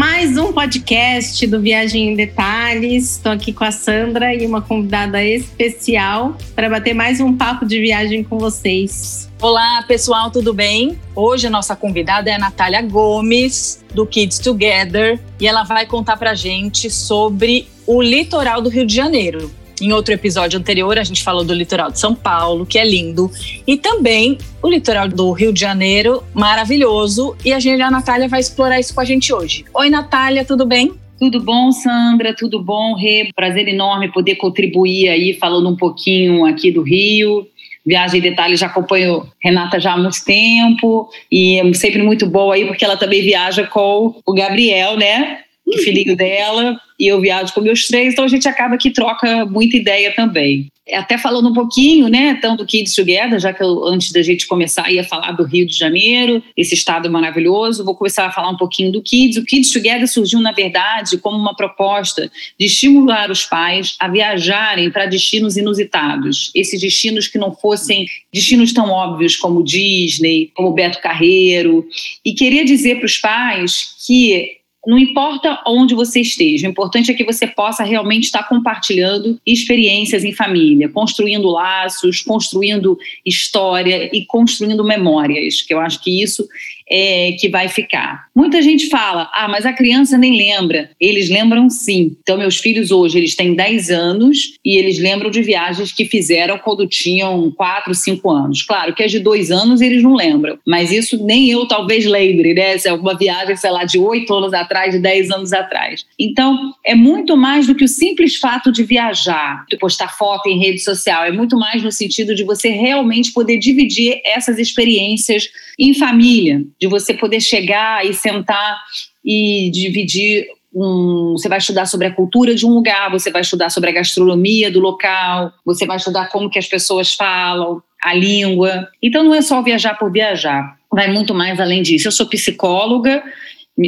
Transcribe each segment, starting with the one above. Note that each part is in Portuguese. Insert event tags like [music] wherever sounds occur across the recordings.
mais um podcast do Viagem em Detalhes. Estou aqui com a Sandra e uma convidada especial para bater mais um papo de viagem com vocês. Olá, pessoal, tudo bem? Hoje a nossa convidada é a Natália Gomes, do Kids Together, e ela vai contar para gente sobre o litoral do Rio de Janeiro. Em outro episódio anterior, a gente falou do litoral de São Paulo, que é lindo, e também o litoral do Rio de Janeiro, maravilhoso. E a gente, a Natália, vai explorar isso com a gente hoje. Oi, Natália, tudo bem? Tudo bom, Sandra? Tudo bom, Rê? Prazer enorme poder contribuir aí, falando um pouquinho aqui do Rio. Viagem em Detalhes já acompanho Renata já há muito tempo e é sempre muito boa aí, porque ela também viaja com o Gabriel, né? Filhinho dela, e eu viajo com meus três, então a gente acaba que troca muita ideia também. Até falando um pouquinho, né, então do Kids Together, já que eu, antes da gente começar ia falar do Rio de Janeiro, esse estado maravilhoso, vou começar a falar um pouquinho do Kids. O Kids Together surgiu, na verdade, como uma proposta de estimular os pais a viajarem para destinos inusitados, esses destinos que não fossem destinos tão óbvios como Disney, como Beto Carreiro, e queria dizer para os pais que não importa onde você esteja, o importante é que você possa realmente estar compartilhando experiências em família, construindo laços, construindo história e construindo memórias, que eu acho que isso é, que vai ficar. Muita gente fala, ah, mas a criança nem lembra. Eles lembram sim. Então, meus filhos hoje, eles têm 10 anos e eles lembram de viagens que fizeram quando tinham 4, 5 anos. Claro que as de 2 anos eles não lembram, mas isso nem eu talvez lembre, né? Se é uma viagem, sei lá, de 8 anos atrás, de 10 anos atrás. Então, é muito mais do que o simples fato de viajar, de postar foto em rede social, é muito mais no sentido de você realmente poder dividir essas experiências em família, de você poder chegar e sentar e dividir um, você vai estudar sobre a cultura de um lugar, você vai estudar sobre a gastronomia do local, você vai estudar como que as pessoas falam, a língua. Então não é só viajar por viajar, vai muito mais além disso. Eu sou psicóloga,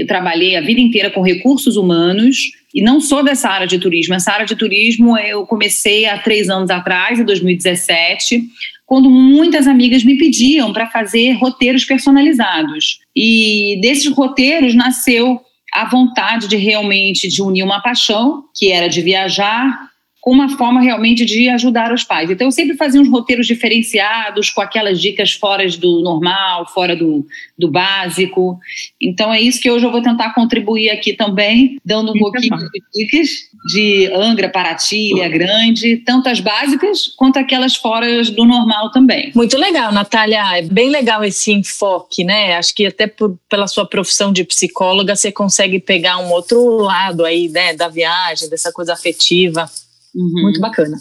trabalhei a vida inteira com recursos humanos e não sou dessa área de turismo. Essa área de turismo eu comecei há três anos atrás, em 2017, quando muitas amigas me pediam para fazer roteiros personalizados. E desses roteiros nasceu a vontade de realmente de unir uma paixão, que era de viajar, com uma forma realmente de ajudar os pais. Então, eu sempre fazia uns roteiros diferenciados, com aquelas dicas fora do normal, fora do, do básico. Então, é isso que hoje eu vou tentar contribuir aqui também, dando um pouquinho de dicas de Angra, Paraty, Ilha Grande, tanto as básicas quanto aquelas fora do normal também. Muito legal, Natália. É bem legal esse enfoque, né? Acho que até por, pela sua profissão de psicóloga, você consegue pegar um outro lado aí, né, da viagem, dessa coisa afetiva. Uhum. Muito bacana.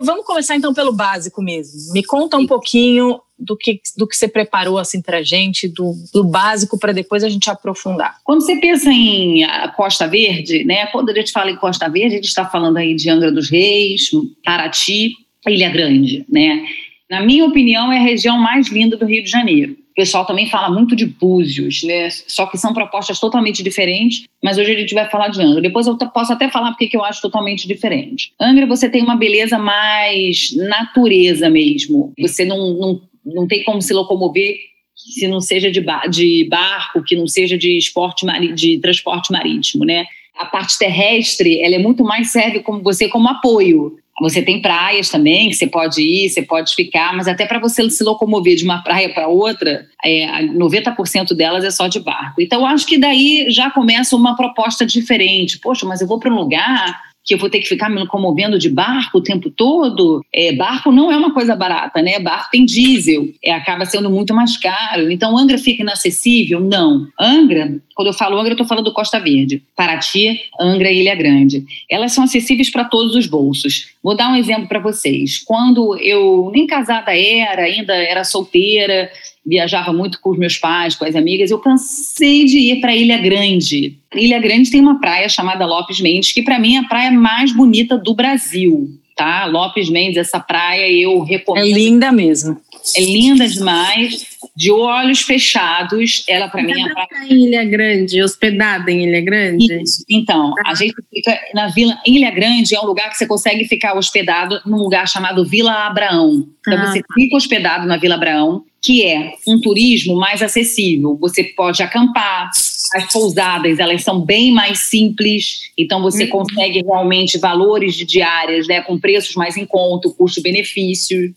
Vamos começar então pelo básico mesmo. Me conta um pouquinho do que, do que você preparou assim para gente, do, do básico para depois a gente aprofundar. Quando você pensa em Costa Verde, né? Quando a gente fala em Costa Verde, a gente está falando aí de Angra dos Reis, Paraty, Ilha Grande, né? Na minha opinião, é a região mais linda do Rio de Janeiro pessoal também fala muito de búzios, né? Só que são propostas totalmente diferentes, mas hoje a gente vai falar de Angra. Depois eu posso até falar porque que eu acho totalmente diferente. Angra você tem uma beleza mais natureza mesmo. Você não, não, não tem como se locomover se não seja de, bar, de barco, que não seja de esporte de transporte marítimo, né? A parte terrestre, ela é muito mais serve como você como apoio. Você tem praias também que você pode ir, você pode ficar, mas até para você se locomover de uma praia para outra, é, 90% delas é só de barco. Então, acho que daí já começa uma proposta diferente. Poxa, mas eu vou para um lugar que eu vou ter que ficar me locomovendo de barco o tempo todo. É, barco não é uma coisa barata, né? Barco tem diesel, é, acaba sendo muito mais caro. Então, Angra fica inacessível? Não. Angra, quando eu falo Angra, eu estou falando Costa Verde. Paraty, Angra e Ilha Grande. Elas são acessíveis para todos os bolsos. Vou dar um exemplo para vocês. Quando eu nem casada era, ainda era solteira, viajava muito com os meus pais, com as amigas, eu cansei de ir para Ilha Grande. Ilha Grande tem uma praia chamada Lopes Mendes, que para mim é a praia mais bonita do Brasil, tá? Lopes Mendes, essa praia eu recomendo. É linda mesmo. É linda demais, de olhos fechados. Ela para mim é a praia... em Ilha Grande, hospedada em Ilha Grande. Isso. Então, a gente fica na vila Ilha Grande é um lugar que você consegue ficar hospedado num lugar chamado Vila Abraão. Então ah. você fica hospedado na Vila Abraão que é um turismo mais acessível. Você pode acampar, As pousadas, elas são bem mais simples, então você uhum. consegue realmente valores de diárias, né, com preços mais em conta, custo-benefício.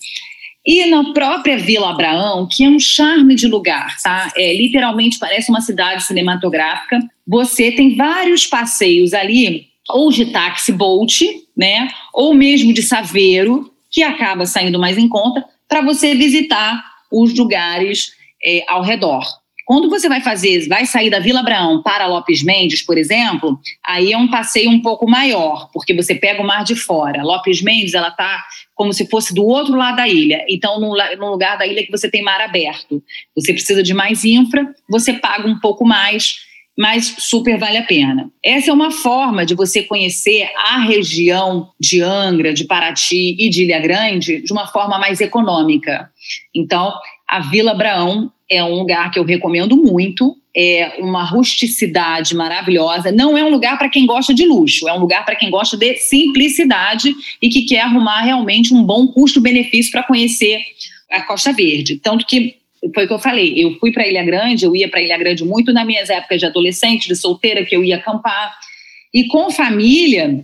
E na própria Vila Abraão, que é um charme de lugar, tá? É, literalmente parece uma cidade cinematográfica. Você tem vários passeios ali, ou de táxi boat, né? Ou mesmo de saveiro, que acaba saindo mais em conta, para você visitar os lugares é, ao redor. Quando você vai fazer, vai sair da Vila Abraão para Lopes Mendes, por exemplo, aí é um passeio um pouco maior, porque você pega o mar de fora. Lopes Mendes, ela está como se fosse do outro lado da ilha. Então, no, lugar da ilha que você tem mar aberto, você precisa de mais infra, você paga um pouco mais, mas super vale a pena. Essa é uma forma de você conhecer a região de Angra, de Paraty e de Ilha Grande de uma forma mais econômica. Então, a Vila Abraão é um lugar que eu recomendo muito. É uma rusticidade maravilhosa. Não é um lugar para quem gosta de luxo, é um lugar para quem gosta de simplicidade e que quer arrumar realmente um bom custo-benefício para conhecer a Costa Verde. Tanto que foi o que eu falei, eu fui para Ilha Grande, eu ia para Ilha Grande muito nas minhas épocas de adolescente, de solteira, que eu ia acampar. E com família,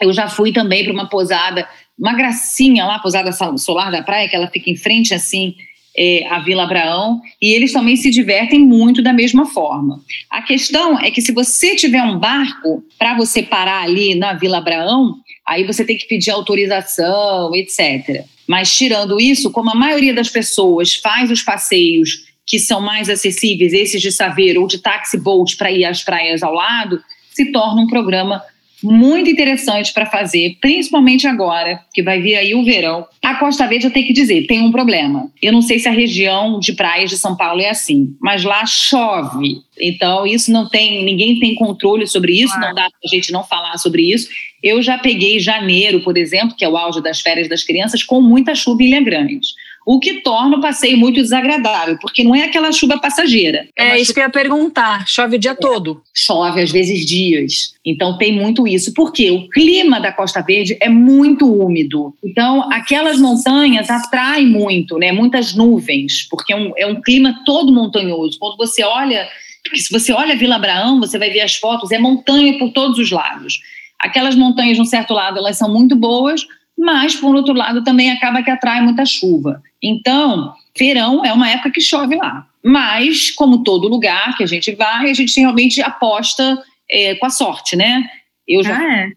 eu já fui também para uma posada, uma gracinha lá, posada solar da praia, que ela fica em frente assim é, a Vila Abraão, e eles também se divertem muito da mesma forma. A questão é que se você tiver um barco para você parar ali na Vila Abraão, aí você tem que pedir autorização, etc. Mas tirando isso, como a maioria das pessoas faz os passeios que são mais acessíveis, esses de Saveiro ou de táxi boat para ir às praias ao lado, se torna um programa muito interessante para fazer, principalmente agora, que vai vir aí o verão. A Costa Verde, eu tenho que dizer, tem um problema. Eu não sei se a região de praias de São Paulo é assim, mas lá chove. Então, isso não tem, ninguém tem controle sobre isso, não dá para a gente não falar sobre isso. Eu já peguei janeiro, por exemplo, que é o auge das férias das crianças, com muita chuva em Ilha Grande o que torna o passeio muito desagradável, porque não é aquela chuva passageira. É, é isso chuva... que eu ia perguntar. Chove o dia é. todo. Chove, às vezes dias. Então tem muito isso. Porque o clima da Costa Verde é muito úmido. Então, aquelas montanhas atraem muito, né? Muitas nuvens, porque é um, é um clima todo montanhoso. Quando você olha. Se você olha a Vila Abraão, você vai ver as fotos, é montanha por todos os lados. Aquelas montanhas, de um certo lado, elas são muito boas, mas, por outro lado, também acaba que atrai muita chuva. Então, verão é uma época que chove lá. Mas, como todo lugar que a gente vai, a gente realmente aposta é, com a sorte, né? Eu já ah, é.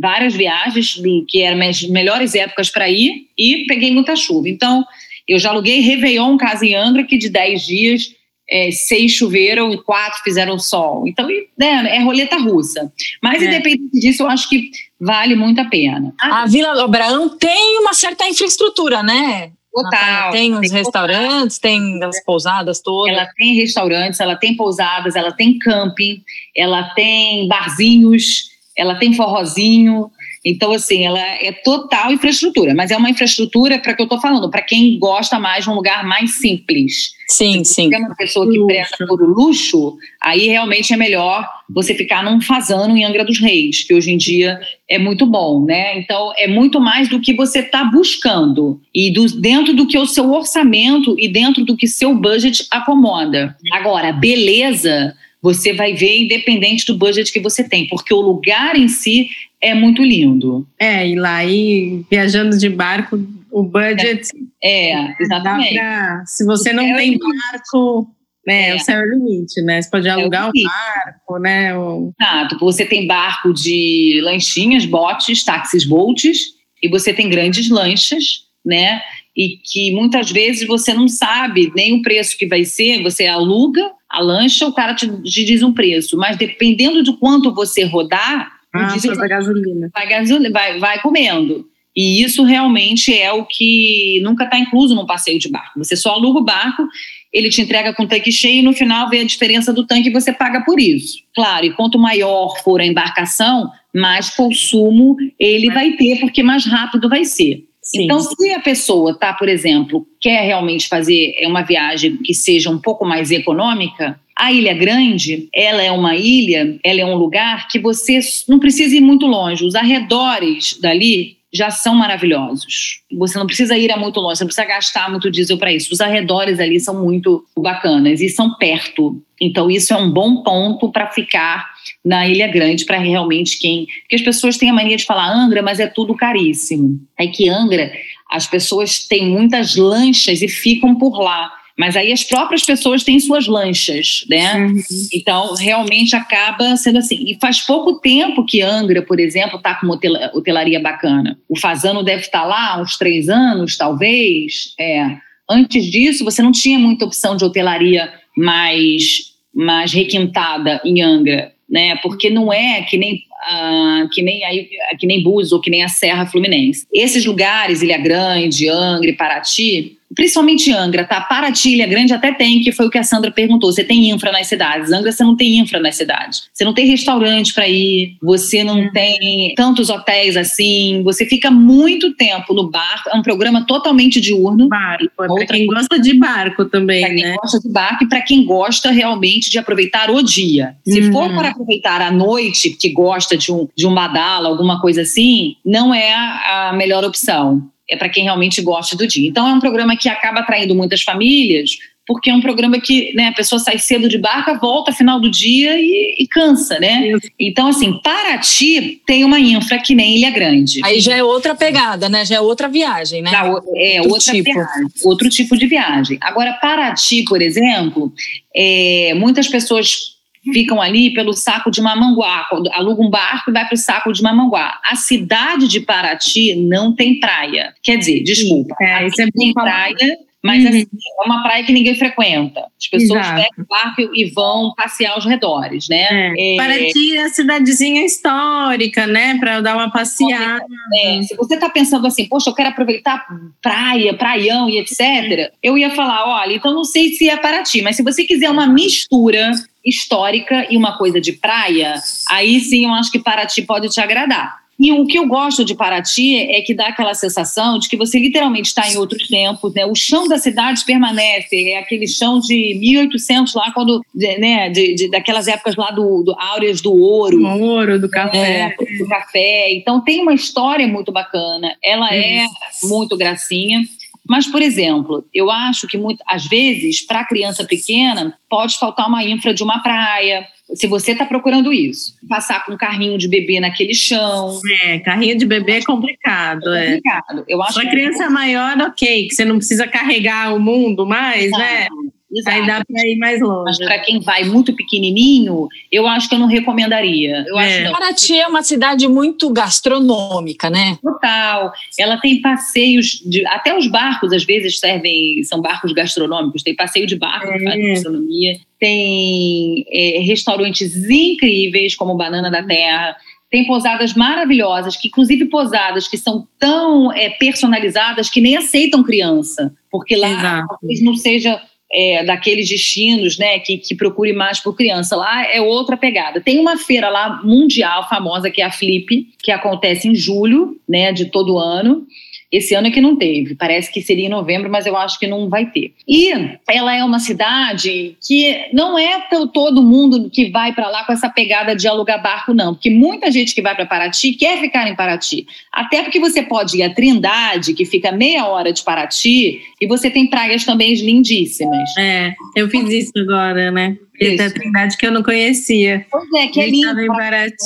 várias viagens que eram as melhores épocas para ir e peguei muita chuva. Então, eu já aluguei Réveillon Casa em Angra, que de 10 dias, é, seis choveram e quatro fizeram sol. Então, né, é roleta russa. Mas, é. independente disso, eu acho que vale muito a pena. A Vila Abraão tem uma certa infraestrutura, né? Total. Tem os restaurantes, tem as pousadas todas. Ela tem restaurantes, ela tem pousadas, ela tem camping, ela tem barzinhos, ela tem forrozinho. Então, assim, ela é total infraestrutura, mas é uma infraestrutura para que eu estou falando, para quem gosta mais de um lugar mais simples. Sim, Se sim. Se é uma pessoa que presta por luxo, aí realmente é melhor você ficar num fazano em Angra dos Reis, que hoje em dia é muito bom, né? Então, é muito mais do que você está buscando e do, dentro do que o seu orçamento e dentro do que seu budget acomoda. Agora, beleza você vai ver independente do budget que você tem, porque o lugar em si é muito lindo. É, e lá e viajando de barco, o budget. É, é exatamente. Pra, se você não é tem barco, né, é. o céu é o limite, né? Você pode é alugar é um barco, né? Ou... Exato, você tem barco de lanchinhas, botes, táxis, boats, e você tem grandes lanchas, né? E que muitas vezes você não sabe nem o preço que vai ser, você aluga a lancha, o cara te, te diz um preço, mas dependendo de quanto você rodar, ah, vai gasolina. Vai, gasolina vai, vai comendo. E isso realmente é o que nunca está incluso num passeio de barco. Você só aluga o barco, ele te entrega com o tanque cheio e no final vê a diferença do tanque e você paga por isso. Claro, e quanto maior for a embarcação, mais consumo ele vai ter, porque mais rápido vai ser. Sim. Então, se a pessoa está, por exemplo, quer realmente fazer uma viagem que seja um pouco mais econômica, a Ilha Grande, ela é uma ilha, ela é um lugar que você não precisa ir muito longe. Os arredores dali já são maravilhosos. Você não precisa ir a muito longe, você não precisa gastar muito diesel para isso. Os arredores ali são muito bacanas e são perto. Então, isso é um bom ponto para ficar na Ilha Grande, para realmente quem. Porque as pessoas têm a mania de falar Angra, mas é tudo caríssimo. É que Angra, as pessoas têm muitas lanchas e ficam por lá. Mas aí as próprias pessoas têm suas lanchas, né? Uhum. Então, realmente acaba sendo assim. E faz pouco tempo que Angra, por exemplo, está com uma hotelaria bacana. O Fazano deve estar tá lá uns três anos, talvez. É. Antes disso, você não tinha muita opção de hotelaria mais, mais requintada em Angra, né? Porque não é que nem uh, que nem aí, que nem Búzios ou que nem a Serra Fluminense. Esses lugares, Ilha Grande, Angra e Paraty, principalmente Angra, tá? Paraty, Ilha Grande até tem, que foi o que a Sandra perguntou. Você tem infra nas cidades. Angra, você não tem infra nas cidades. Você não tem restaurante para ir, você não uhum. tem tantos hotéis assim, você fica muito tempo no barco. É um programa totalmente diurno. Barco, é para quem gosta de barco também, pra quem né? gosta de barco e para quem gosta realmente de aproveitar o dia. Se uhum. for para aproveitar a noite, que gosta de um, de um badala, alguma coisa assim, não é a melhor opção é para quem realmente gosta do dia. Então é um programa que acaba atraindo muitas famílias, porque é um programa que né, a pessoa sai cedo de barca, volta final do dia e, e cansa, né? Isso. Então, assim, Paraty tem uma infra que nem Ilha Grande. Aí já é outra pegada, né? Já é outra viagem, né? É outro outra tipo. viagem, outro tipo de viagem. Agora, Paraty, por exemplo, é, muitas pessoas ficam ali pelo saco de Mamanguá, aluga um barco e vai para o saco de Mamanguá. A cidade de Paraty não tem praia. Quer dizer, desculpa, é, isso é tem praia, mas uhum. assim, é uma praia que ninguém frequenta. As pessoas Exato. pegam o barco e vão passear aos redores, né? É. É, Paraty é a cidadezinha histórica, né? Para dar uma passeada. É, se você está pensando assim, poxa, eu quero aproveitar praia, praião e etc., eu ia falar, olha, então não sei se é Paraty, mas se você quiser uma mistura histórica e uma coisa de praia, aí sim eu acho que Paraty pode te agradar. E o que eu gosto de Paraty é que dá aquela sensação de que você literalmente está em outros tempos, né? O chão da cidade permanece, é aquele chão de 1800 lá, quando, né, de, de daquelas épocas lá do, do áureas do ouro. Do ouro, do café. É, do café. Então tem uma história muito bacana, ela é muito gracinha. Mas, por exemplo, eu acho que muito, às vezes, para a criança pequena, pode faltar uma infra de uma praia. Se você está procurando isso, passar com um carrinho de bebê naquele chão. É, carrinho de bebê é complicado. É complicado. Eu acho Para criança é maior, ok, que você não precisa carregar o mundo mais, né? Exato. Aí dá para ir mais longe. Mas para quem vai muito pequenininho, eu acho que eu não recomendaria. Eu é. acho Paraty é uma cidade muito gastronômica, né? Total. Ela tem passeios, de, até os barcos às vezes servem, são barcos gastronômicos. Tem passeio de barco é. faz gastronomia. Tem é, restaurantes incríveis como Banana da Terra tem pousadas maravilhosas, que inclusive pousadas que são tão é, personalizadas que nem aceitam criança, porque lá talvez não seja é, daqueles destinos, né, que, que procure mais por criança. Lá é outra pegada. Tem uma feira lá mundial famosa que é a Flip, que acontece em julho, né, de todo ano. Esse ano é que não teve, parece que seria em novembro, mas eu acho que não vai ter. E ela é uma cidade que não é todo mundo que vai para lá com essa pegada de alugar barco, não, porque muita gente que vai para Paraty quer ficar em Paraty. Até porque você pode ir a Trindade, que fica meia hora de Paraty, e você tem praias também lindíssimas. É, eu fiz isso agora, né? Isso. Da Trindade que eu não conhecia. Pois é, que é lindo. em Paraty.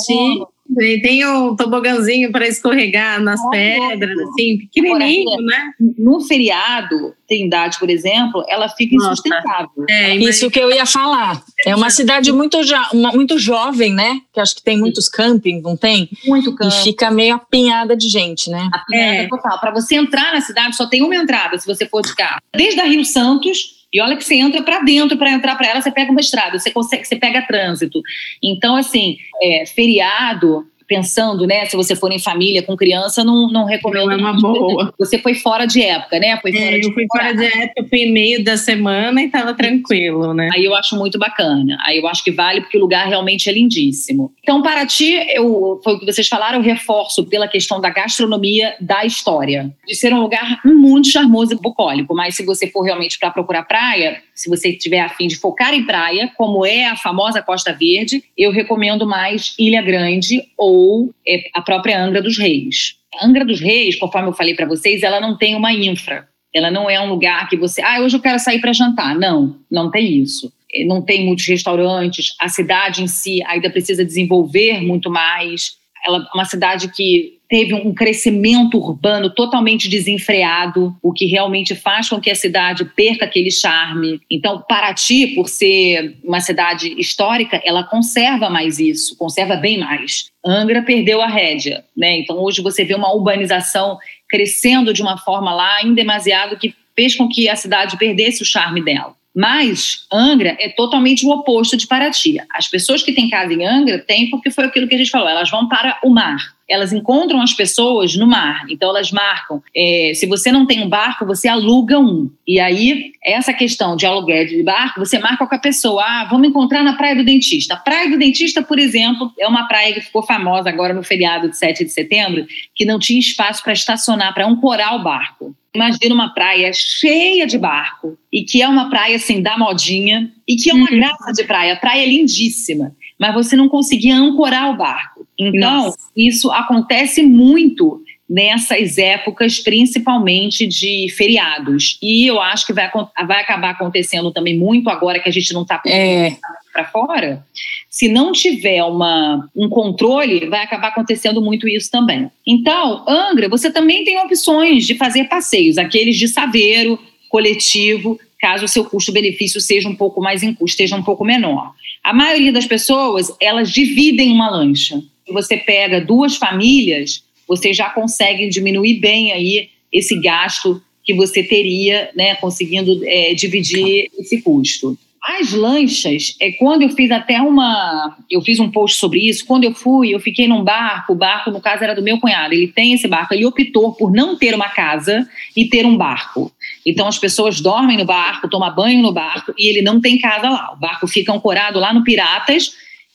E tem um tobogãzinho para escorregar nas pedras, assim, pequenininho, né? No feriado, Trindade, por exemplo, ela fica Nossa. insustentável. É, Isso que eu ia falar. É uma cidade muito, jo uma, muito jovem, né? Que acho que tem muitos campings, não tem? Muito camping. E fica meio apinhada de gente, né? Apinhada é. total. Para você entrar na cidade, só tem uma entrada, se você for de carro. Desde a Rio Santos e olha que você entra para dentro, para entrar para ela, você pega uma estrada, você consegue, você pega trânsito. Então, assim, é, feriado, pensando, né? Se você for em família com criança, não, não recomendo. Não é uma boa. Você foi fora de época, né? Foi fora é, de eu fui fora de época, fui em meio da semana e estava tranquilo, né? Aí eu acho muito bacana. Aí eu acho que vale porque o lugar realmente é lindíssimo. Então, Paraty, eu, foi o que vocês falaram, eu reforço pela questão da gastronomia da história. De ser um lugar muito charmoso e bucólico. Mas se você for realmente para procurar praia, se você tiver afim de focar em praia, como é a famosa Costa Verde, eu recomendo mais Ilha Grande ou é, a própria Angra dos Reis. Angra dos Reis, conforme eu falei para vocês, ela não tem uma infra. Ela não é um lugar que você, ah, hoje eu quero sair para jantar. Não, não tem isso. Não tem muitos restaurantes. A cidade em si ainda precisa desenvolver muito mais. Ela é uma cidade que teve um crescimento urbano totalmente desenfreado, o que realmente faz com que a cidade perca aquele charme. Então, Paraty, por ser uma cidade histórica, ela conserva mais isso, conserva bem mais. Angra perdeu a rédea, né? Então, hoje você vê uma urbanização crescendo de uma forma lá indemasiado que fez com que a cidade perdesse o charme dela. Mas Angra é totalmente o oposto de Paraty. As pessoas que têm casa em Angra têm porque foi aquilo que a gente falou, elas vão para o mar. Elas encontram as pessoas no mar. Então elas marcam. É, se você não tem um barco, você aluga um. E aí, essa questão de aluguel de barco, você marca com a pessoa. Ah, vamos encontrar na Praia do Dentista. A Praia do Dentista, por exemplo, é uma praia que ficou famosa agora no feriado de 7 de setembro, que não tinha espaço para estacionar, para ancorar o barco. Imagina uma praia cheia de barco e que é uma praia assim da modinha e que é uma uhum. graça de praia, praia lindíssima, mas você não conseguia ancorar o barco. Então, Nossa. isso acontece muito nessas épocas, principalmente de feriados. E eu acho que vai, vai acabar acontecendo também muito agora que a gente não está é. para fora. Se não tiver uma, um controle, vai acabar acontecendo muito isso também. Então, Angra, você também tem opções de fazer passeios, aqueles de saveiro, coletivo, caso o seu custo-benefício seja um pouco mais em custo, esteja um pouco menor. A maioria das pessoas, elas dividem uma lancha. Você pega duas famílias, você já consegue diminuir bem aí esse gasto que você teria, né, conseguindo é, dividir esse custo. As lanchas, é quando eu fiz até uma, eu fiz um post sobre isso. Quando eu fui, eu fiquei num barco. O barco, no caso, era do meu cunhado. Ele tem esse barco. Ele optou por não ter uma casa e ter um barco. Então as pessoas dormem no barco, tomam banho no barco e ele não tem casa lá. O barco fica ancorado lá no Piratas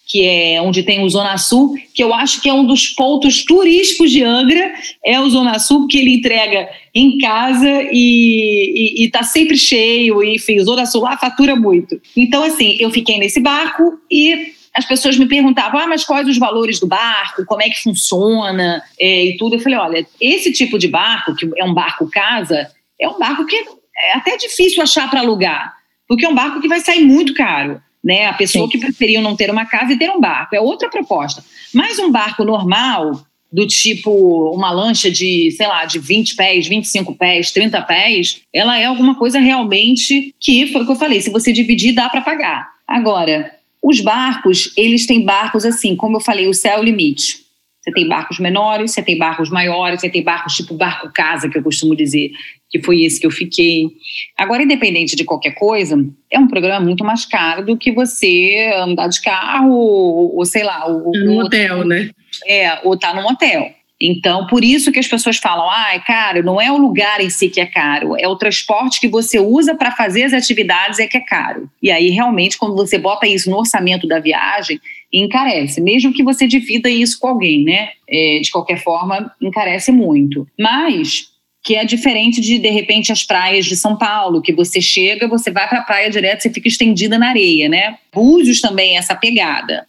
que é onde tem o Zona Sul, que eu acho que é um dos pontos turísticos de Angra, é o Zona Sul, porque ele entrega em casa e está sempre cheio, e, enfim, o Zona Sul lá fatura muito. Então, assim, eu fiquei nesse barco e as pessoas me perguntavam, ah, mas quais os valores do barco, como é que funciona é, e tudo. Eu falei, olha, esse tipo de barco, que é um barco casa, é um barco que é até difícil achar para alugar, porque é um barco que vai sair muito caro né? A pessoa Sim. que preferiu não ter uma casa e ter um barco. É outra proposta. Mas um barco normal, do tipo uma lancha de, sei lá, de 20 pés, 25 pés, 30 pés, ela é alguma coisa realmente que foi o que eu falei, se você dividir dá para pagar. Agora, os barcos, eles têm barcos assim, como eu falei, o céu é o limite. Você tem barcos menores, você tem barcos maiores, você tem barcos tipo barco casa, que eu costumo dizer, que foi esse que eu fiquei. Agora, independente de qualquer coisa, é um programa muito mais caro do que você andar de carro ou, ou sei lá. Ou, no hotel, né? É, ou tá num hotel. Então, por isso que as pessoas falam, ah, é caro, não é o lugar em si que é caro, é o transporte que você usa para fazer as atividades é que é caro. E aí, realmente, quando você bota isso no orçamento da viagem, encarece, mesmo que você divida isso com alguém, né? É, de qualquer forma, encarece muito. Mas que é diferente de, de repente, as praias de São Paulo, que você chega, você vai para a praia direto, você fica estendida na areia, né? Búzios também é essa pegada.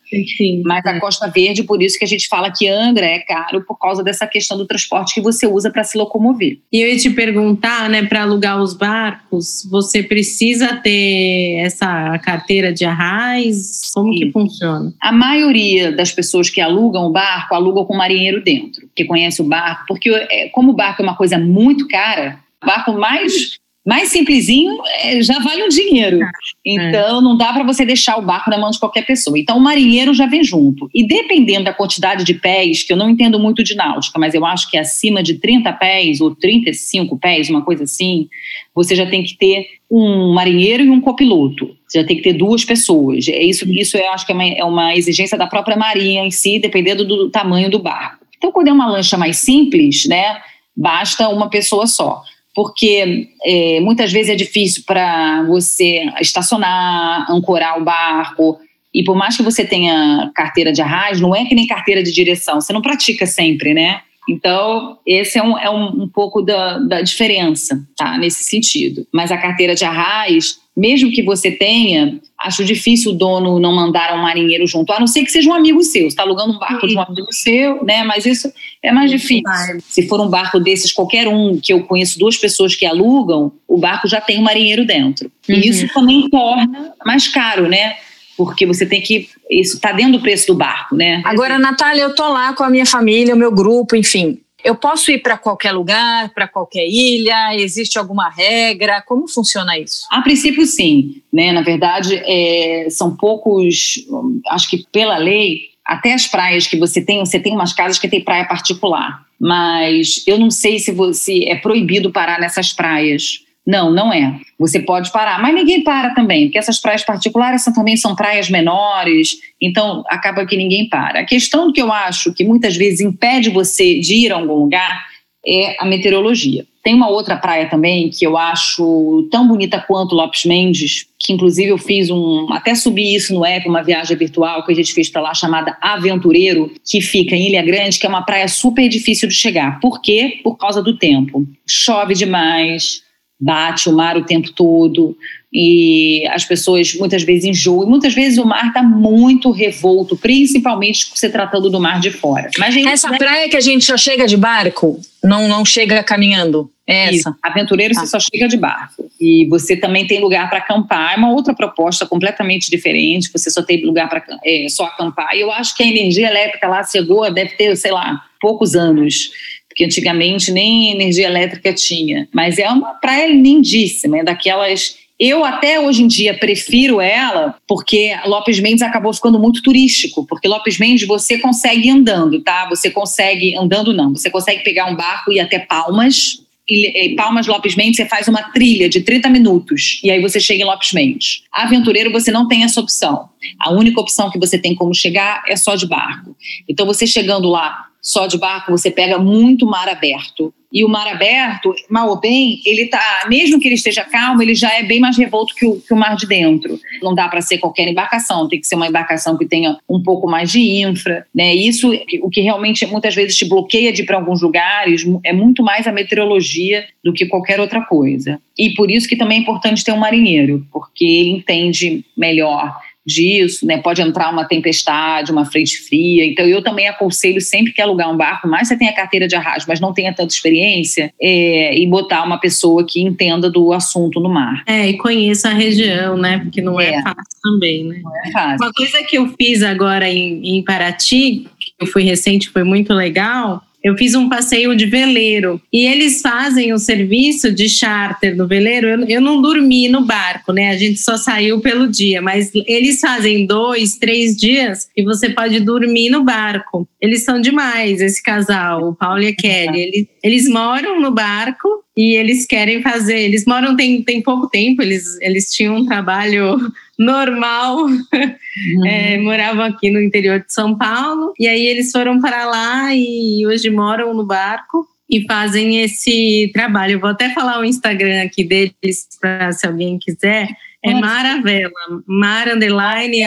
Mas a Costa Verde, por isso que a gente fala que Angra é caro por causa dessa questão do transporte que você usa para se locomover. E eu ia te perguntar, né, para alugar os barcos, você precisa ter essa carteira de arrais? Como Sim. que funciona? A maioria das pessoas que alugam o barco alugam com marinheiro dentro, que conhece o barco, porque é, como o barco é uma coisa muito cara. Barco mais mais simplesinho é, já vale um dinheiro. É. Então, não dá para você deixar o barco na mão de qualquer pessoa. Então, o marinheiro já vem junto. E dependendo da quantidade de pés, que eu não entendo muito de náutica, mas eu acho que é acima de 30 pés ou 35 pés, uma coisa assim, você já tem que ter um marinheiro e um copiloto. Você já tem que ter duas pessoas. É isso, isso eu acho que é uma, é uma exigência da própria marinha em si, dependendo do tamanho do barco. Então, quando é uma lancha mais simples, né? basta uma pessoa só. Porque é, muitas vezes é difícil para você estacionar, ancorar o barco. E por mais que você tenha carteira de arraio, não é que nem carteira de direção, você não pratica sempre, né? Então, esse é um, é um, um pouco da, da diferença, tá? Nesse sentido. Mas a carteira de arrais, mesmo que você tenha, acho difícil o dono não mandar um marinheiro junto, a não ser que seja um amigo seu. Você está alugando um barco Sim. de um amigo seu, né? Mas isso é mais difícil. Se for um barco desses, qualquer um que eu conheço duas pessoas que alugam, o barco já tem um marinheiro dentro. Uhum. E isso também torna mais caro, né? porque você tem que. Isso está dentro do preço do barco, né? Agora, Natália, eu tô lá com a minha família, o meu grupo, enfim. Eu posso ir para qualquer lugar, para qualquer ilha? Existe alguma regra? Como funciona isso? A princípio, sim. Né? Na verdade, é, são poucos. Acho que pela lei, até as praias que você tem, você tem umas casas que tem praia particular. Mas eu não sei se você é proibido parar nessas praias. Não, não é. Você pode parar, mas ninguém para também, porque essas praias particulares são, também são praias menores, então acaba que ninguém para. A questão que eu acho que muitas vezes impede você de ir a algum lugar é a meteorologia. Tem uma outra praia também que eu acho tão bonita quanto Lopes Mendes, que inclusive eu fiz um, até subi isso no app, uma viagem virtual que a gente fez para lá chamada Aventureiro, que fica em Ilha Grande, que é uma praia super difícil de chegar. Por quê? Por causa do tempo. Chove demais, bate o mar o tempo todo e as pessoas muitas vezes enjoam. E muitas vezes o mar está muito revolto, principalmente se tratando do mar de fora. Mas gente, essa né? praia que a gente só chega de barco, não, não chega caminhando. É essa. Aventureiro você tá. só chega de barco. E você também tem lugar para acampar. É uma outra proposta completamente diferente. Você só tem lugar para é, só acampar. E eu acho que a energia elétrica lá chegou, deve ter, sei lá, poucos anos porque antigamente nem energia elétrica tinha. Mas é uma praia lindíssima, é daquelas eu até hoje em dia prefiro ela porque Lopes Mendes acabou ficando muito turístico, porque Lopes Mendes você consegue andando, tá? Você consegue andando não, você consegue pegar um barco e ir até Palmas. E, Palmas Lopes Mendes você faz uma trilha de 30 minutos e aí você chega em Lopes Mendes. Aventureiro você não tem essa opção. A única opção que você tem como chegar é só de barco. Então você chegando lá só de barco, você pega muito mar aberto. E o mar aberto, mal ou bem, ele tá, mesmo que ele esteja calmo, ele já é bem mais revolto que o, que o mar de dentro. Não dá para ser qualquer embarcação, tem que ser uma embarcação que tenha um pouco mais de infra, né? Isso, o que realmente muitas vezes te bloqueia de ir para alguns lugares, é muito mais a meteorologia do que qualquer outra coisa. E por isso que também é importante ter um marinheiro, porque ele entende melhor disso, né? Pode entrar uma tempestade, uma frente fria. Então, eu também aconselho sempre que alugar um barco, mais você tem a carteira de arrasto, mas não tenha tanta experiência, é, e botar uma pessoa que entenda do assunto no mar. É, e conheça a região, né? Porque não é, é fácil também, né? Não é fácil. Uma coisa que eu fiz agora em, em Paraty, que eu fui recente, foi muito legal, eu fiz um passeio de veleiro e eles fazem o serviço de charter no veleiro. Eu, eu, não dormi no barco, né? A gente só saiu pelo dia, mas eles fazem dois, três dias e você pode dormir no barco. Eles são demais, esse casal, o Paulo e a Kelly. Eles, eles moram no barco e eles querem fazer. Eles moram tem, tem pouco tempo, eles, eles tinham um trabalho normal, [laughs] uhum. é, moravam aqui no interior de São Paulo, e aí eles foram para lá e hoje moram no barco e fazem esse trabalho. Eu vou até falar o Instagram aqui deles para se alguém quiser. É Maravela, Mar Underline.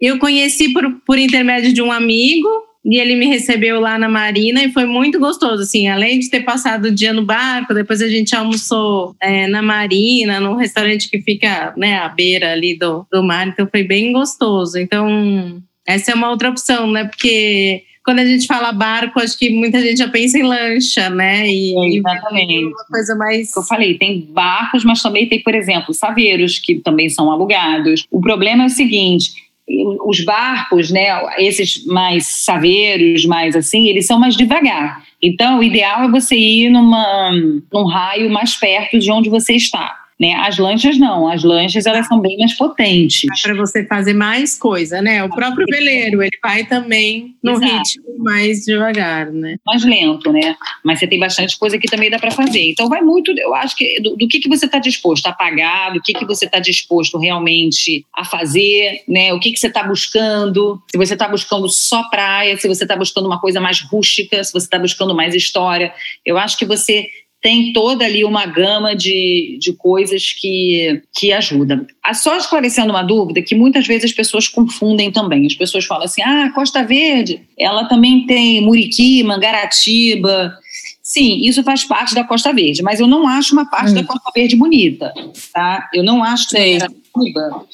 Eu conheci por, por intermédio de um amigo e ele me recebeu lá na Marina e foi muito gostoso, assim, além de ter passado o dia no barco, depois a gente almoçou é, na Marina, num restaurante que fica, né, à beira ali do, do mar, então foi bem gostoso. Então, essa é uma outra opção, né, porque quando a gente fala barco, acho que muita gente já pensa em lancha, né? E, é, exatamente. E uma coisa mais. Eu falei, tem barcos, mas também tem, por exemplo, saveiros que também são alugados. O problema é o seguinte: os barcos, né, esses mais saveiros, mais assim, eles são mais devagar. Então, o ideal é você ir numa, num raio mais perto de onde você está. Né? As lanchas não, as lanchas elas são bem mais potentes. Para você fazer mais coisa, né? O próprio veleiro, ele vai também no Exato. ritmo mais devagar, né? Mais lento, né? Mas você tem bastante coisa que também dá para fazer. Então vai muito, eu acho que do, do que, que você está disposto a pagar, do que, que você está disposto realmente a fazer, né? O que, que você está buscando, se você está buscando só praia, se você está buscando uma coisa mais rústica, se você está buscando mais história. Eu acho que você tem toda ali uma gama de, de coisas que, que ajudam. Ah, só esclarecendo uma dúvida que muitas vezes as pessoas confundem também. As pessoas falam assim: ah, Costa Verde, ela também tem Muriqui, Mangaratiba. Sim, isso faz parte da Costa Verde, mas eu não acho uma parte hum. da Costa Verde bonita, tá? Eu não acho que Mangaratiba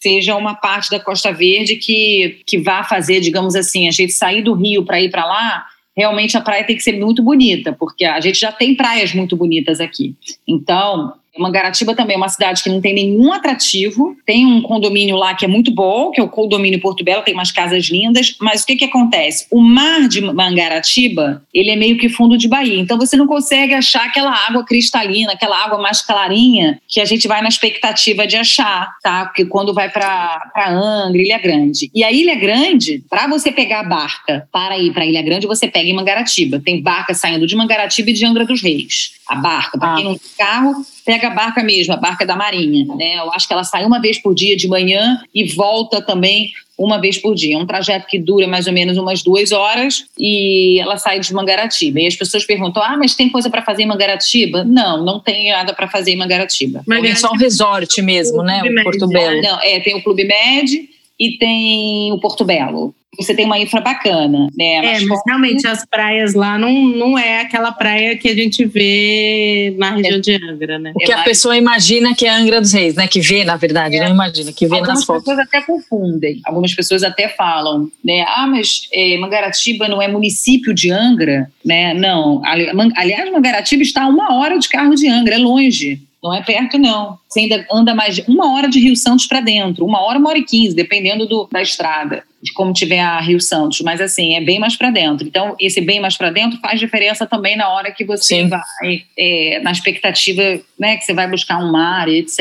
seja uma parte da Costa Verde que, que vá fazer, digamos assim, a gente sair do Rio para ir para lá realmente a praia tem que ser muito bonita, porque a gente já tem praias muito bonitas aqui. Então, Mangaratiba também é uma cidade que não tem nenhum atrativo. Tem um condomínio lá que é muito bom, que é o condomínio Porto Belo, tem umas casas lindas. Mas o que, que acontece? O mar de Mangaratiba, ele é meio que fundo de Bahia. Então você não consegue achar aquela água cristalina, aquela água mais clarinha que a gente vai na expectativa de achar, tá? Porque quando vai para Angra, Ilha Grande. E a Ilha Grande, para você pegar a barca para ir para Ilha Grande, você pega em Mangaratiba. Tem barca saindo de Mangaratiba e de Angra dos Reis. A barca, para ah. quem não tem carro, pega a barca mesmo, a barca da Marinha. Né? Eu acho que ela sai uma vez por dia de manhã e volta também uma vez por dia. É um trajeto que dura mais ou menos umas duas horas e ela sai de Mangaratiba. E as pessoas perguntam: ah, mas tem coisa para fazer em Mangaratiba? Não, não tem nada para fazer em Mangaratiba. Mas é só um resort mesmo, né? O Porto Belo. Não, é, tem o Clube Med e tem o Porto Belo você tem uma infra bacana, né? É, mas, mas realmente as praias lá não, não é aquela praia que a gente vê na região é, de Angra, né? O que a pessoa imagina que é Angra dos Reis, né? Que vê, na verdade, é. não imagina, que vê Algumas nas fotos. Algumas pessoas até confundem. Algumas pessoas até falam, né? Ah, mas é, Mangaratiba não é município de Angra, né? Não. Aliás, Mangaratiba está a uma hora de carro de Angra, é longe. Não é perto, não. Você ainda anda mais de uma hora de Rio Santos para dentro, uma hora, uma hora e quinze, dependendo do, da estrada de como tiver a Rio Santos, mas assim, é bem mais para dentro. Então, esse bem mais para dentro faz diferença também na hora que você Sim. vai, é, na expectativa, né, que você vai buscar um mar, etc.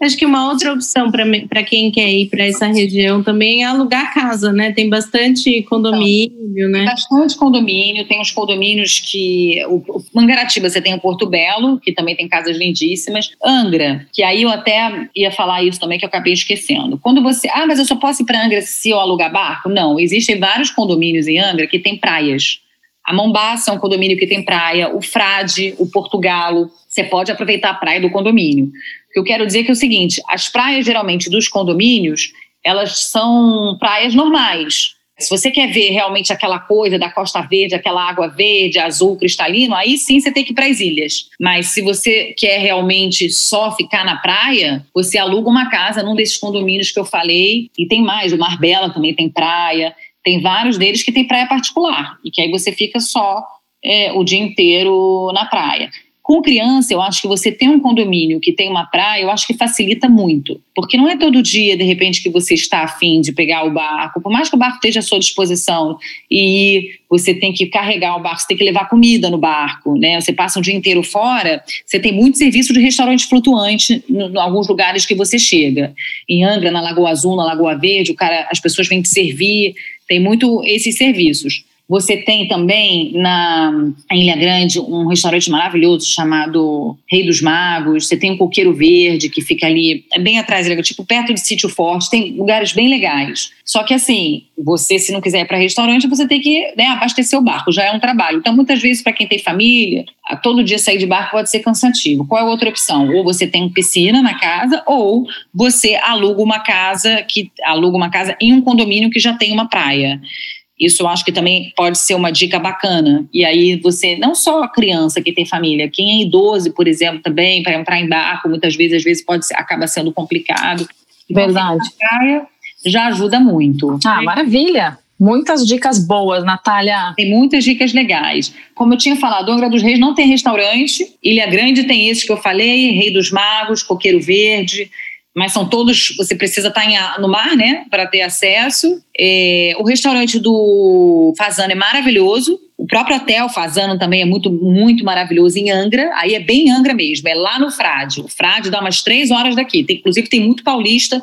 Acho que uma outra opção para quem quer ir para essa região também é alugar casa, né? Tem bastante condomínio, então, né? Bastante condomínio, tem os condomínios que. O, o Mangaratiba, você tem o Porto Belo, que também tem casas lindíssimas. Angra, que aí eu até ia falar isso também, que eu acabei esquecendo. Quando você. Ah, mas eu só posso ir para Angra se eu alugar barco? Não, existem vários condomínios em Angra que tem praias. A Mombaça é um condomínio que tem praia, o Frade, o Portugalo, você pode aproveitar a praia do condomínio. O que eu quero dizer é que é o seguinte, as praias geralmente dos condomínios, elas são praias normais. Se você quer ver realmente aquela coisa da Costa Verde, aquela água verde, azul, cristalino, aí sim você tem que ir para as ilhas. Mas se você quer realmente só ficar na praia, você aluga uma casa num desses condomínios que eu falei. E tem mais, o Marbella também tem praia. Tem vários deles que tem praia particular. E que aí você fica só é, o dia inteiro na praia. Com criança, eu acho que você ter um condomínio que tem uma praia, eu acho que facilita muito. Porque não é todo dia, de repente, que você está afim de pegar o barco. Por mais que o barco esteja à sua disposição e você tem que carregar o barco, você tem que levar comida no barco, né? Você passa o dia inteiro fora, você tem muito serviço de restaurante flutuante em alguns lugares que você chega. Em Angra, na Lagoa Azul, na Lagoa Verde, o cara, as pessoas vêm te servir, tem muito esses serviços. Você tem também na Ilha Grande um restaurante maravilhoso chamado Rei dos Magos. Você tem o Coqueiro Verde, que fica ali é bem atrás, tipo perto de Sítio Forte. Tem lugares bem legais. Só que assim, você, se não quiser ir para restaurante, você tem que né, abastecer o barco, já é um trabalho. Então, muitas vezes, para quem tem família, todo dia sair de barco pode ser cansativo. Qual é a outra opção? Ou você tem piscina na casa, ou você aluga uma casa que aluga uma casa em um condomínio que já tem uma praia. Isso eu acho que também pode ser uma dica bacana. E aí você, não só a criança que tem família, quem é idoso, por exemplo, também, para entrar em barco, muitas vezes, às vezes pode ser, acaba sendo complicado. Então, Verdade. praia já ajuda muito. Ah, maravilha! Muitas dicas boas, Natália. Tem muitas dicas legais. Como eu tinha falado, Angra dos Reis não tem restaurante. Ilha Grande tem esses que eu falei, Rei dos Magos, Coqueiro Verde mas são todos, você precisa estar em, no mar, né, para ter acesso. É, o restaurante do Fazano é maravilhoso. O próprio hotel Fazano também é muito, muito maravilhoso em Angra. Aí é bem Angra mesmo, é lá no Frade. O Frade dá umas três horas daqui. Tem, inclusive tem muito paulista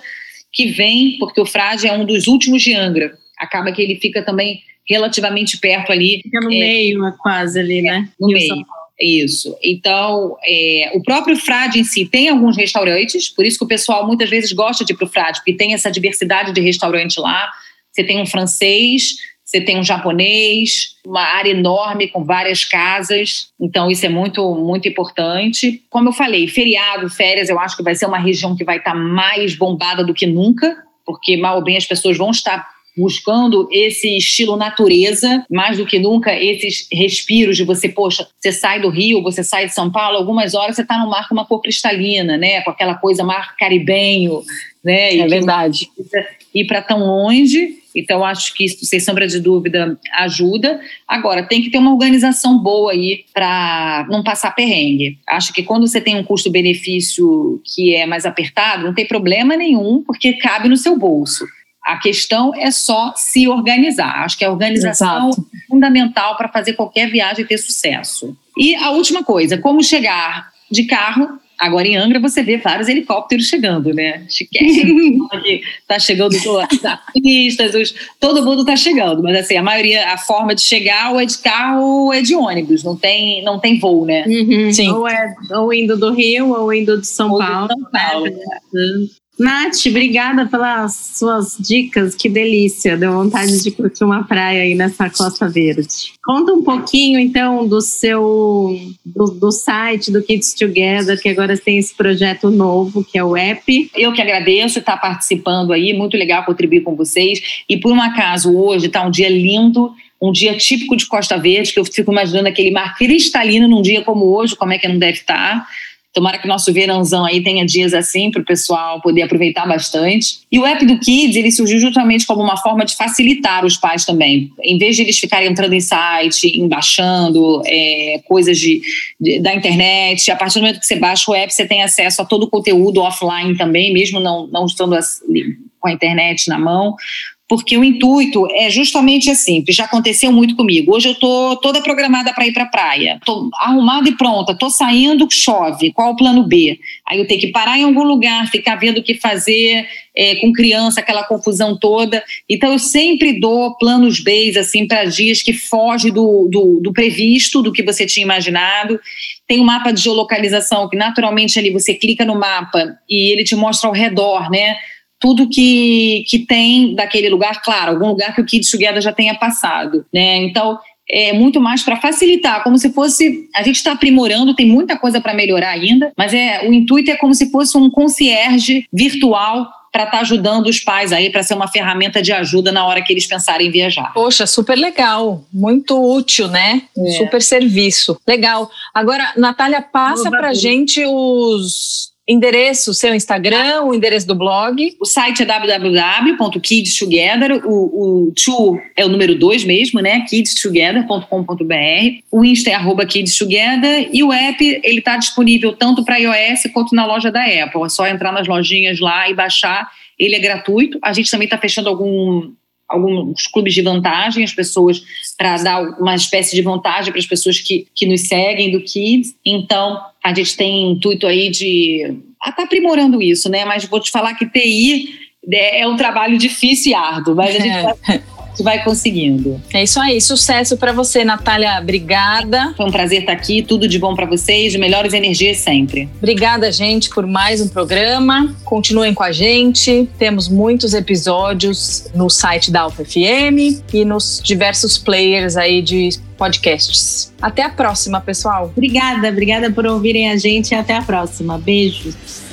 que vem, porque o Frade é um dos últimos de Angra. Acaba que ele fica também relativamente perto ali. Fica no é, meio, quase ali, é, né? No meio. Isso. Então, é, o próprio Frade em si tem alguns restaurantes, por isso que o pessoal muitas vezes gosta de ir para o Frade, porque tem essa diversidade de restaurante lá. Você tem um francês, você tem um japonês, uma área enorme com várias casas, então isso é muito, muito importante. Como eu falei, feriado, férias, eu acho que vai ser uma região que vai estar mais bombada do que nunca, porque mal ou bem as pessoas vão estar buscando esse estilo natureza, mais do que nunca esses respiros de você, poxa, você sai do Rio, você sai de São Paulo, algumas horas você está no mar com uma cor cristalina, né, com aquela coisa mar caribenho, né, é verdade. Ir para tão longe, então acho que isso, sem sombra de dúvida, ajuda. Agora, tem que ter uma organização boa aí para não passar perrengue. Acho que quando você tem um custo-benefício que é mais apertado, não tem problema nenhum, porque cabe no seu bolso. A questão é só se organizar. Acho que a organização Exato. é fundamental para fazer qualquer viagem ter sucesso. E a última coisa, como chegar de carro Agora em Angra você vê vários helicópteros chegando, né? Chiquérrimo, [laughs] tá chegando os artistas, todo mundo tá chegando, mas assim, a maioria, a forma de chegar ou é de carro ou é de ônibus, não tem, não tem voo, né? Uhum. Sim. Ou, é, ou indo do Rio ou indo de São ou Paulo. De São Paulo. Né? Nath, obrigada pelas suas dicas, que delícia, deu vontade de curtir uma praia aí nessa Costa Verde. Conta um pouquinho então do seu do, do site do Kids Together, que agora tem esse projeto novo, que é o app. Eu que agradeço estar participando aí, muito legal contribuir com vocês. E por um acaso hoje está um dia lindo, um dia típico de Costa Verde, que eu fico imaginando aquele mar cristalino num dia como hoje, como é que não deve estar. Tomara que nosso verãozão aí tenha dias assim para o pessoal poder aproveitar bastante. E o app do Kids, ele surgiu justamente como uma forma de facilitar os pais também. Em vez de eles ficarem entrando em site, embaixando é, coisas de, de, da internet, a partir do momento que você baixa o app, você tem acesso a todo o conteúdo offline também, mesmo não, não estando com a internet na mão porque o intuito é justamente assim, que já aconteceu muito comigo. Hoje eu tô toda programada para ir para a praia, tô arrumada e pronta, tô saindo, chove. Qual o plano B? Aí eu tenho que parar em algum lugar, ficar vendo o que fazer é, com criança, aquela confusão toda. Então eu sempre dou planos B assim para dias que foge do, do, do previsto, do que você tinha imaginado. Tem um mapa de geolocalização que naturalmente ali você clica no mapa e ele te mostra ao redor, né? Tudo que, que tem daquele lugar, claro, algum lugar que o Kids Together já tenha passado, né? Então, é muito mais para facilitar, como se fosse. A gente está aprimorando, tem muita coisa para melhorar ainda, mas é o intuito é como se fosse um concierge virtual para estar tá ajudando os pais aí, para ser uma ferramenta de ajuda na hora que eles pensarem em viajar. Poxa, super legal, muito útil, né? É. Super serviço. Legal. Agora, Natália, passa para gente os endereço, seu Instagram, o endereço do blog. O site é www.kidstogether, o, o to é o número 2 mesmo, né? kidstogether.com.br. O Insta é arroba kidstogether e o app, ele está disponível tanto para iOS quanto na loja da Apple. É só entrar nas lojinhas lá e baixar. Ele é gratuito. A gente também está fechando algum alguns clubes de vantagem, as pessoas, para dar uma espécie de vantagem para as pessoas que, que nos seguem do Kids. Então, a gente tem intuito aí de. estar tá aprimorando isso, né? Mas vou te falar que TI é, é um trabalho difícil e árduo, mas a gente é. [laughs] vai que vai conseguindo. É isso aí, sucesso para você, Natália. Obrigada. Foi um prazer estar aqui, tudo de bom para vocês, melhores energias sempre. Obrigada, gente, por mais um programa. Continuem com a gente. Temos muitos episódios no site da Alfa FM e nos diversos players aí de podcasts. Até a próxima, pessoal. Obrigada, obrigada por ouvirem a gente e até a próxima. Beijos.